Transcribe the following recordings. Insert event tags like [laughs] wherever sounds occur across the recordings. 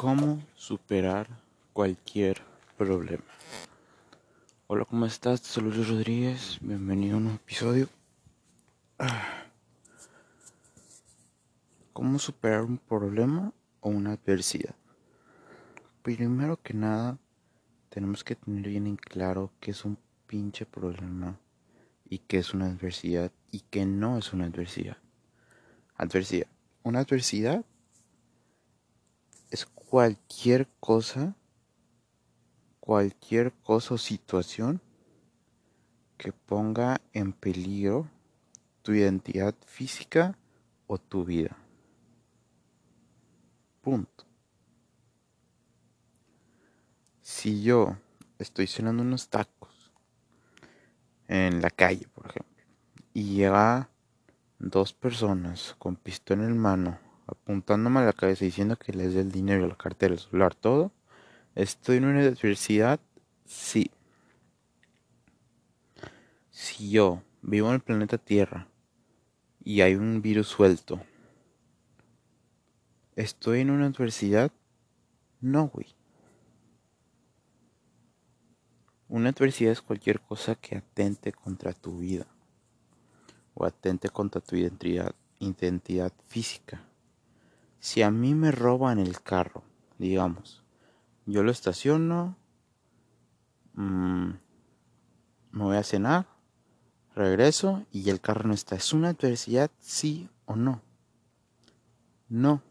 cómo superar cualquier problema. Hola, ¿cómo estás? Soy Luis Rodríguez. Bienvenido a un episodio. ¿Cómo superar un problema o una adversidad? Primero que nada, tenemos que tener bien en claro qué es un pinche problema y qué es una adversidad y qué no es una adversidad. Adversidad. Una adversidad es cualquier cosa, cualquier cosa o situación que ponga en peligro tu identidad física o tu vida. Punto. Si yo estoy cenando unos tacos en la calle, por ejemplo, y llega dos personas con pistola en mano apuntándome a la cabeza diciendo que les dé el dinero, la cartera, el celular, todo. ¿Estoy en una adversidad? Sí. Si yo vivo en el planeta Tierra y hay un virus suelto, ¿estoy en una adversidad? No, güey. Una adversidad es cualquier cosa que atente contra tu vida o atente contra tu identidad, identidad física. Si a mí me roban el carro, digamos, yo lo estaciono, mmm, me voy a cenar, regreso y el carro no está. ¿Es una adversidad, sí o no? No,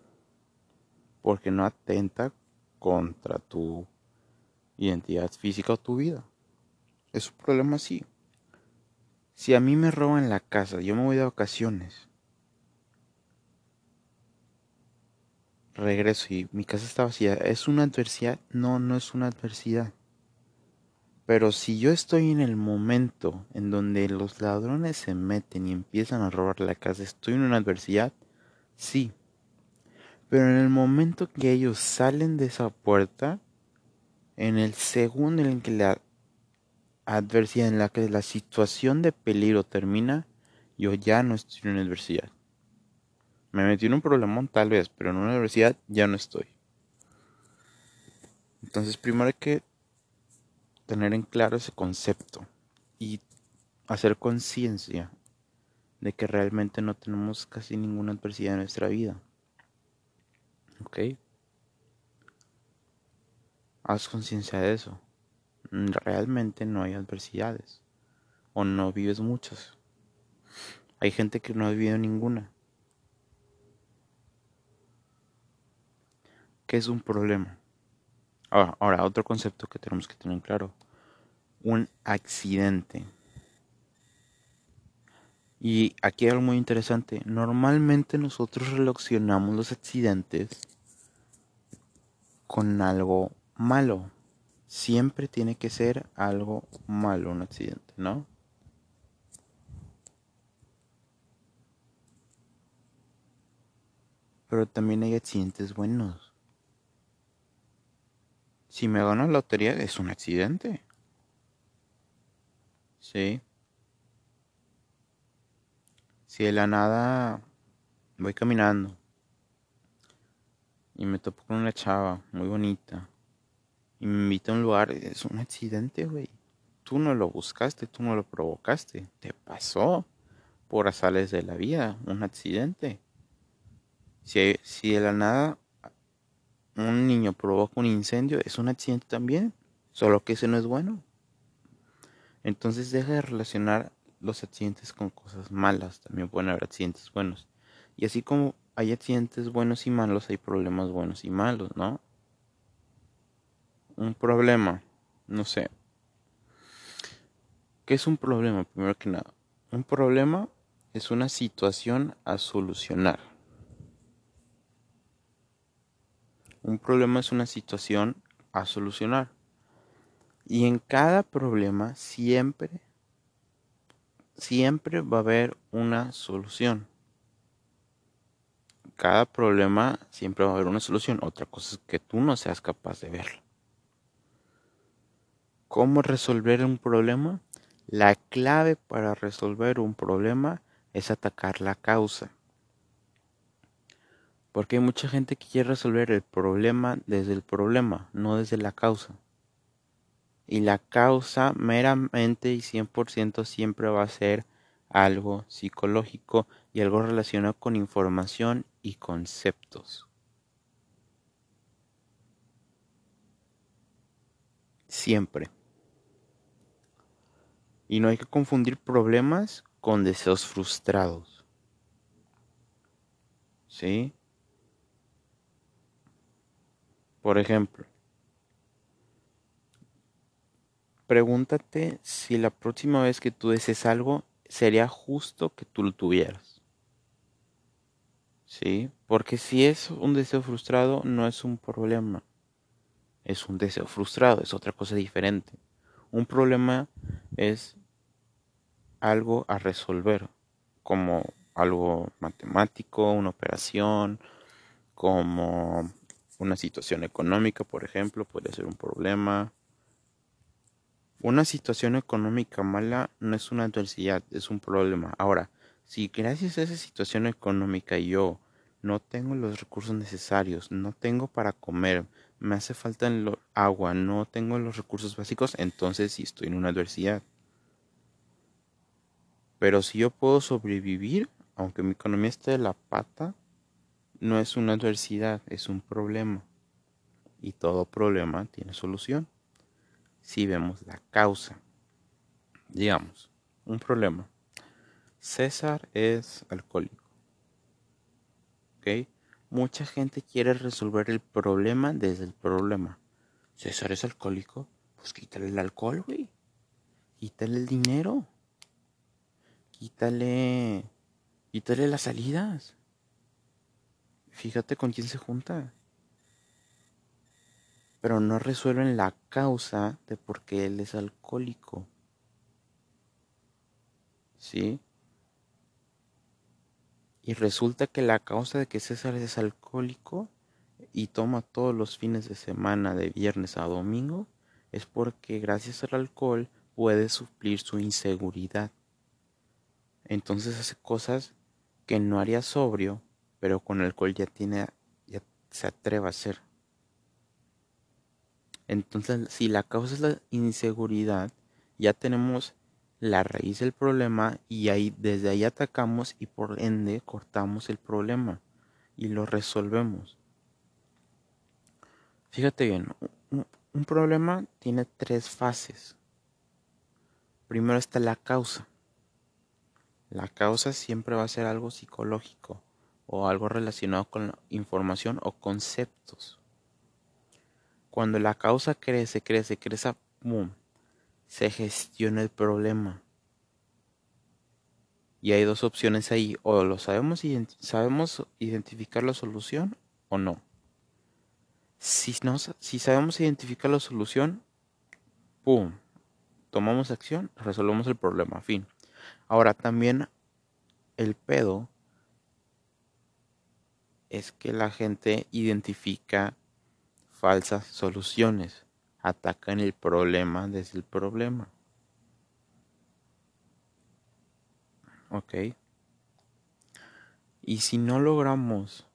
porque no atenta contra tu identidad física o tu vida. Es un problema así. Si a mí me roban la casa, yo me voy de vacaciones regreso y mi casa está vacía, ¿es una adversidad? No, no es una adversidad. Pero si yo estoy en el momento en donde los ladrones se meten y empiezan a robar la casa, ¿estoy en una adversidad? Sí. Pero en el momento que ellos salen de esa puerta, en el segundo en que la adversidad, en la que la situación de peligro termina, yo ya no estoy en una adversidad. Me metí en un problemón tal vez, pero en una universidad ya no estoy. Entonces primero hay que tener en claro ese concepto y hacer conciencia de que realmente no tenemos casi ninguna adversidad en nuestra vida. ¿Ok? Haz conciencia de eso. Realmente no hay adversidades. O no vives muchas. Hay gente que no ha vivido ninguna. ¿Qué es un problema? Ahora, ahora, otro concepto que tenemos que tener claro. Un accidente. Y aquí hay algo muy interesante. Normalmente nosotros relacionamos los accidentes con algo malo. Siempre tiene que ser algo malo un accidente, ¿no? Pero también hay accidentes buenos. Si me gano la lotería es un accidente. Sí. Si de la nada voy caminando y me topo con una chava muy bonita y me invita a un lugar, es un accidente, güey. Tú no lo buscaste, tú no lo provocaste, te pasó por azales de la vida, un accidente. Si, si de la nada un niño provoca un incendio, es un accidente también, solo que ese no es bueno. Entonces deja de relacionar los accidentes con cosas malas, también pueden haber accidentes buenos. Y así como hay accidentes buenos y malos, hay problemas buenos y malos, ¿no? Un problema, no sé. ¿Qué es un problema? Primero que nada, un problema es una situación a solucionar. Un problema es una situación a solucionar. Y en cada problema siempre, siempre va a haber una solución. Cada problema siempre va a haber una solución. Otra cosa es que tú no seas capaz de verlo. ¿Cómo resolver un problema? La clave para resolver un problema es atacar la causa. Porque hay mucha gente que quiere resolver el problema desde el problema, no desde la causa. Y la causa meramente y 100% siempre va a ser algo psicológico y algo relacionado con información y conceptos. Siempre. Y no hay que confundir problemas con deseos frustrados. ¿Sí? Por ejemplo, pregúntate si la próxima vez que tú desees algo sería justo que tú lo tuvieras. ¿Sí? Porque si es un deseo frustrado, no es un problema. Es un deseo frustrado, es otra cosa diferente. Un problema es algo a resolver, como algo matemático, una operación, como una situación económica, por ejemplo, puede ser un problema. Una situación económica mala no es una adversidad, es un problema. Ahora, si gracias a esa situación económica yo no tengo los recursos necesarios, no tengo para comer, me hace falta agua, no tengo los recursos básicos, entonces sí estoy en una adversidad. Pero si yo puedo sobrevivir, aunque mi economía esté de la pata, no es una adversidad, es un problema. Y todo problema tiene solución. Si vemos la causa, digamos, un problema. César es alcohólico. ¿Ok? Mucha gente quiere resolver el problema desde el problema. César es alcohólico, pues quítale el alcohol, güey. Quítale el dinero. Quítale. Quítale las salidas. Fíjate con quién se junta. Pero no resuelven la causa de por qué él es alcohólico. ¿Sí? Y resulta que la causa de que César es alcohólico y toma todos los fines de semana de viernes a domingo es porque gracias al alcohol puede suplir su inseguridad. Entonces hace cosas que no haría sobrio pero con alcohol ya tiene, ya se atreve a hacer. Entonces, si la causa es la inseguridad, ya tenemos la raíz del problema y ahí desde ahí atacamos y por ende cortamos el problema y lo resolvemos. Fíjate bien, un problema tiene tres fases. Primero está la causa. La causa siempre va a ser algo psicológico o algo relacionado con información o conceptos. Cuando la causa crece, crece, crece, boom, se gestiona el problema. Y hay dos opciones ahí, o lo sabemos, sabemos identificar la solución o no. Si, no, si sabemos identificar la solución, ¡pum! Tomamos acción, resolvemos el problema, fin. Ahora también el pedo es que la gente identifica falsas soluciones, atacan el problema desde el problema. Ok. Y si no logramos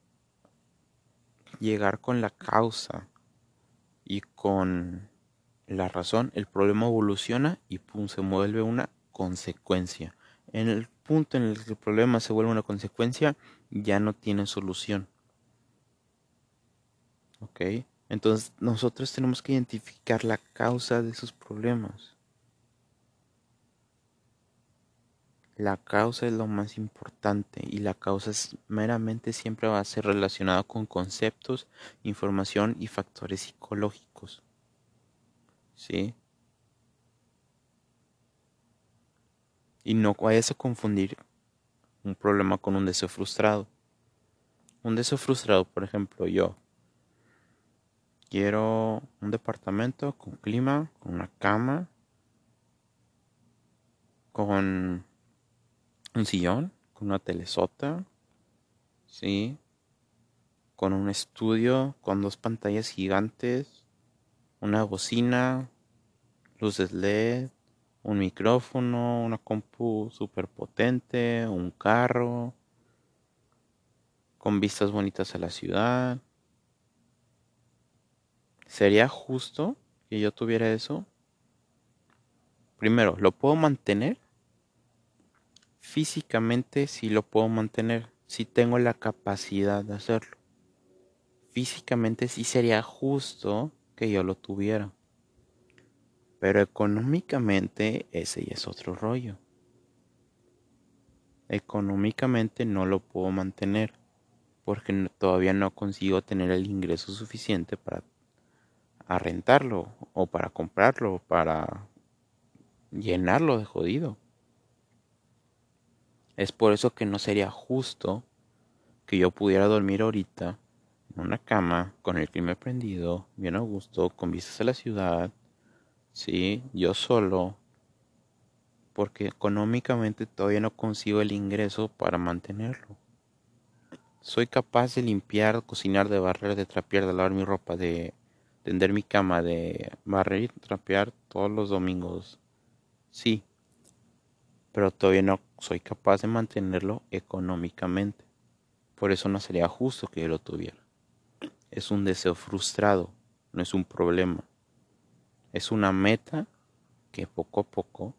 llegar con la causa y con la razón, el problema evoluciona y se vuelve una consecuencia. En el punto en el que el problema se vuelve una consecuencia, ya no tiene solución. ¿Ok? Entonces nosotros tenemos que identificar la causa de esos problemas. La causa es lo más importante y la causa es, meramente siempre va a ser relacionada con conceptos, información y factores psicológicos. ¿Sí? Y no vayas a confundir un problema con un deseo frustrado. Un deseo frustrado, por ejemplo, yo quiero un departamento con clima, con una cama, con un sillón, con una telesota, ¿sí? Con un estudio, con dos pantallas gigantes, una bocina, luces LED, un micrófono, una compu super potente, un carro, con vistas bonitas a la ciudad. ¿Sería justo que yo tuviera eso? Primero, ¿lo puedo mantener? Físicamente sí lo puedo mantener, si tengo la capacidad de hacerlo. Físicamente sí sería justo que yo lo tuviera. Pero económicamente ese ya es otro rollo. Económicamente no lo puedo mantener porque todavía no consigo tener el ingreso suficiente para rentarlo o para comprarlo, para llenarlo de jodido. Es por eso que no sería justo que yo pudiera dormir ahorita en una cama con el clima prendido, bien a gusto, con vistas a la ciudad, sí, yo solo, porque económicamente todavía no consigo el ingreso para mantenerlo. Soy capaz de limpiar, cocinar, de barrer, de trapear, de lavar mi ropa, de tender mi cama, de barrer y trapear todos los domingos. Sí, pero todavía no soy capaz de mantenerlo económicamente. Por eso no sería justo que yo lo tuviera. Es un deseo frustrado, no es un problema. Es una meta que poco a poco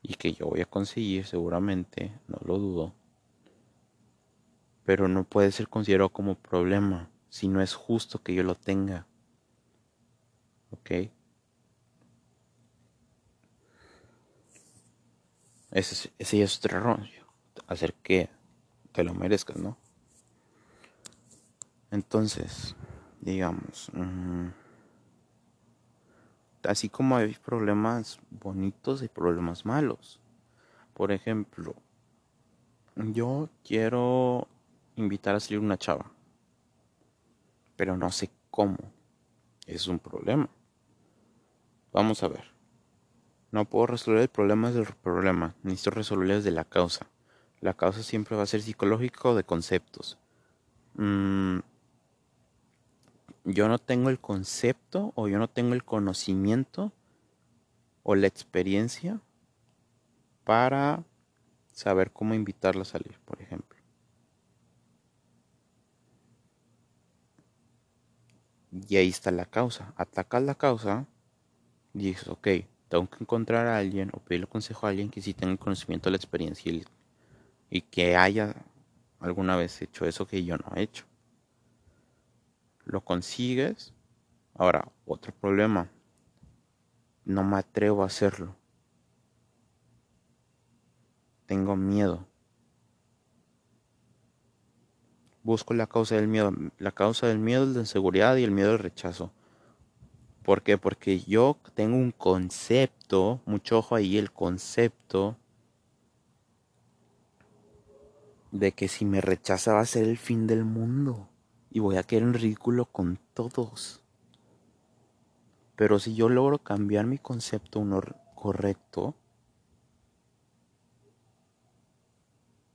y que yo voy a conseguir seguramente, no lo dudo. Pero no puede ser considerado como problema si no es justo que yo lo tenga. ¿Ok? Ese, ese es otro rollo. Hacer que te lo merezcas, ¿no? Entonces, digamos, mm, así como hay problemas bonitos, hay problemas malos. Por ejemplo, yo quiero invitar a salir una chava, pero no sé cómo. Es un problema. Vamos a ver. No puedo resolver el problema del problema, necesito resolverlo desde la causa. La causa siempre va a ser psicológica o de conceptos. Mm, yo no tengo el concepto o yo no tengo el conocimiento o la experiencia para saber cómo invitarla a salir, por ejemplo. Y ahí está la causa. Atacas la causa y dices, ok, tengo que encontrar a alguien o pedirle consejo a alguien que sí tenga el conocimiento, la experiencia y, y que haya alguna vez hecho eso que yo no he hecho. Lo consigues. Ahora, otro problema. No me atrevo a hacerlo. Tengo miedo. Busco la causa del miedo. La causa del miedo es la inseguridad y el miedo al rechazo. ¿Por qué? Porque yo tengo un concepto, mucho ojo ahí, el concepto de que si me rechaza va a ser el fin del mundo y voy a quedar en ridículo con todos. Pero si yo logro cambiar mi concepto uno correcto,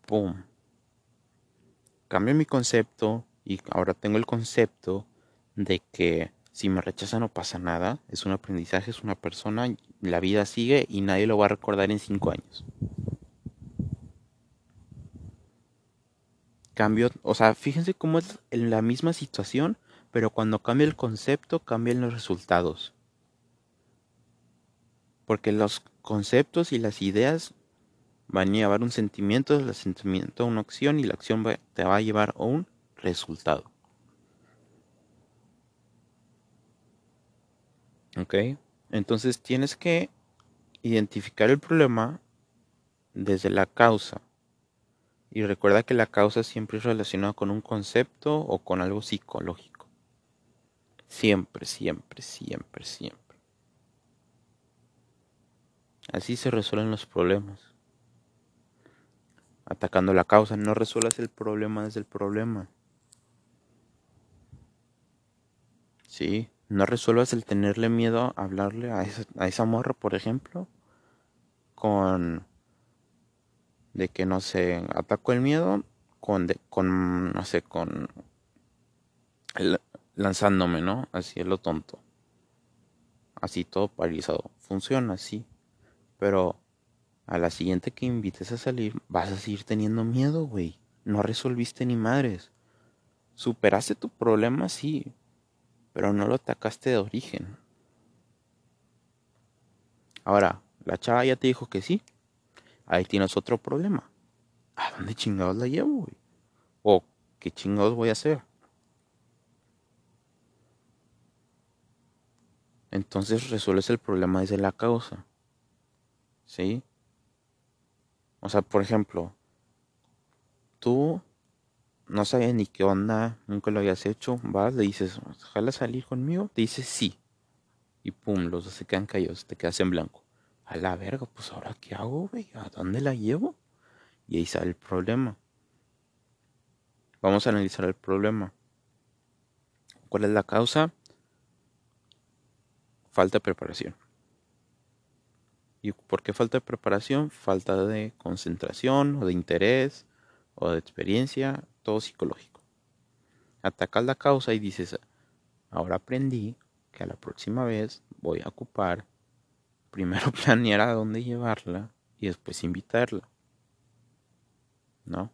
¡pum! Cambio mi concepto y ahora tengo el concepto de que si me rechaza no pasa nada, es un aprendizaje, es una persona, la vida sigue y nadie lo va a recordar en cinco años. Cambio, o sea, fíjense cómo es en la misma situación, pero cuando cambia el concepto, cambian los resultados. Porque los conceptos y las ideas van a llevar un sentimiento, el sentimiento a una acción y la acción te va a llevar a un resultado. ¿Ok? Entonces tienes que identificar el problema desde la causa. Y recuerda que la causa siempre es relacionada con un concepto o con algo psicológico. Siempre, siempre, siempre, siempre. Así se resuelven los problemas. Atacando la causa, no resuelvas el problema desde el problema. Sí, no resuelvas el tenerle miedo a hablarle a esa, a esa morra, por ejemplo, con de que no sé, ataco el miedo con, con no sé, con lanzándome, ¿no? Así es lo tonto. Así todo paralizado. Funciona así. Pero a la siguiente que invites a salir, vas a seguir teniendo miedo, güey. No resolviste ni madres. Superaste tu problema, sí, pero no lo atacaste de origen. Ahora, la chava ya te dijo que sí. Ahí tienes otro problema. ¿A dónde chingados la llevo, güey? ¿O qué chingados voy a hacer? Entonces resuelves el problema desde la causa. ¿Sí? O sea, por ejemplo, tú no sabes ni qué onda, nunca lo habías hecho, vas, le dices, ¿jala salir conmigo? Te dice sí. Y pum, los dos se quedan callados, te quedas en blanco. A la verga, pues ahora qué hago, güey, ¿a dónde la llevo? Y ahí sale el problema. Vamos a analizar el problema. ¿Cuál es la causa? Falta de preparación. ¿Y por qué falta de preparación? Falta de concentración o de interés o de experiencia, todo psicológico. Atacas la causa y dices, ahora aprendí que a la próxima vez voy a ocupar primero [laughs] planear a dónde llevarla y después invitarla. ¿No?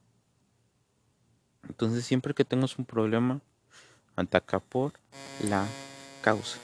Entonces siempre que tengas un problema, ataca por la causa.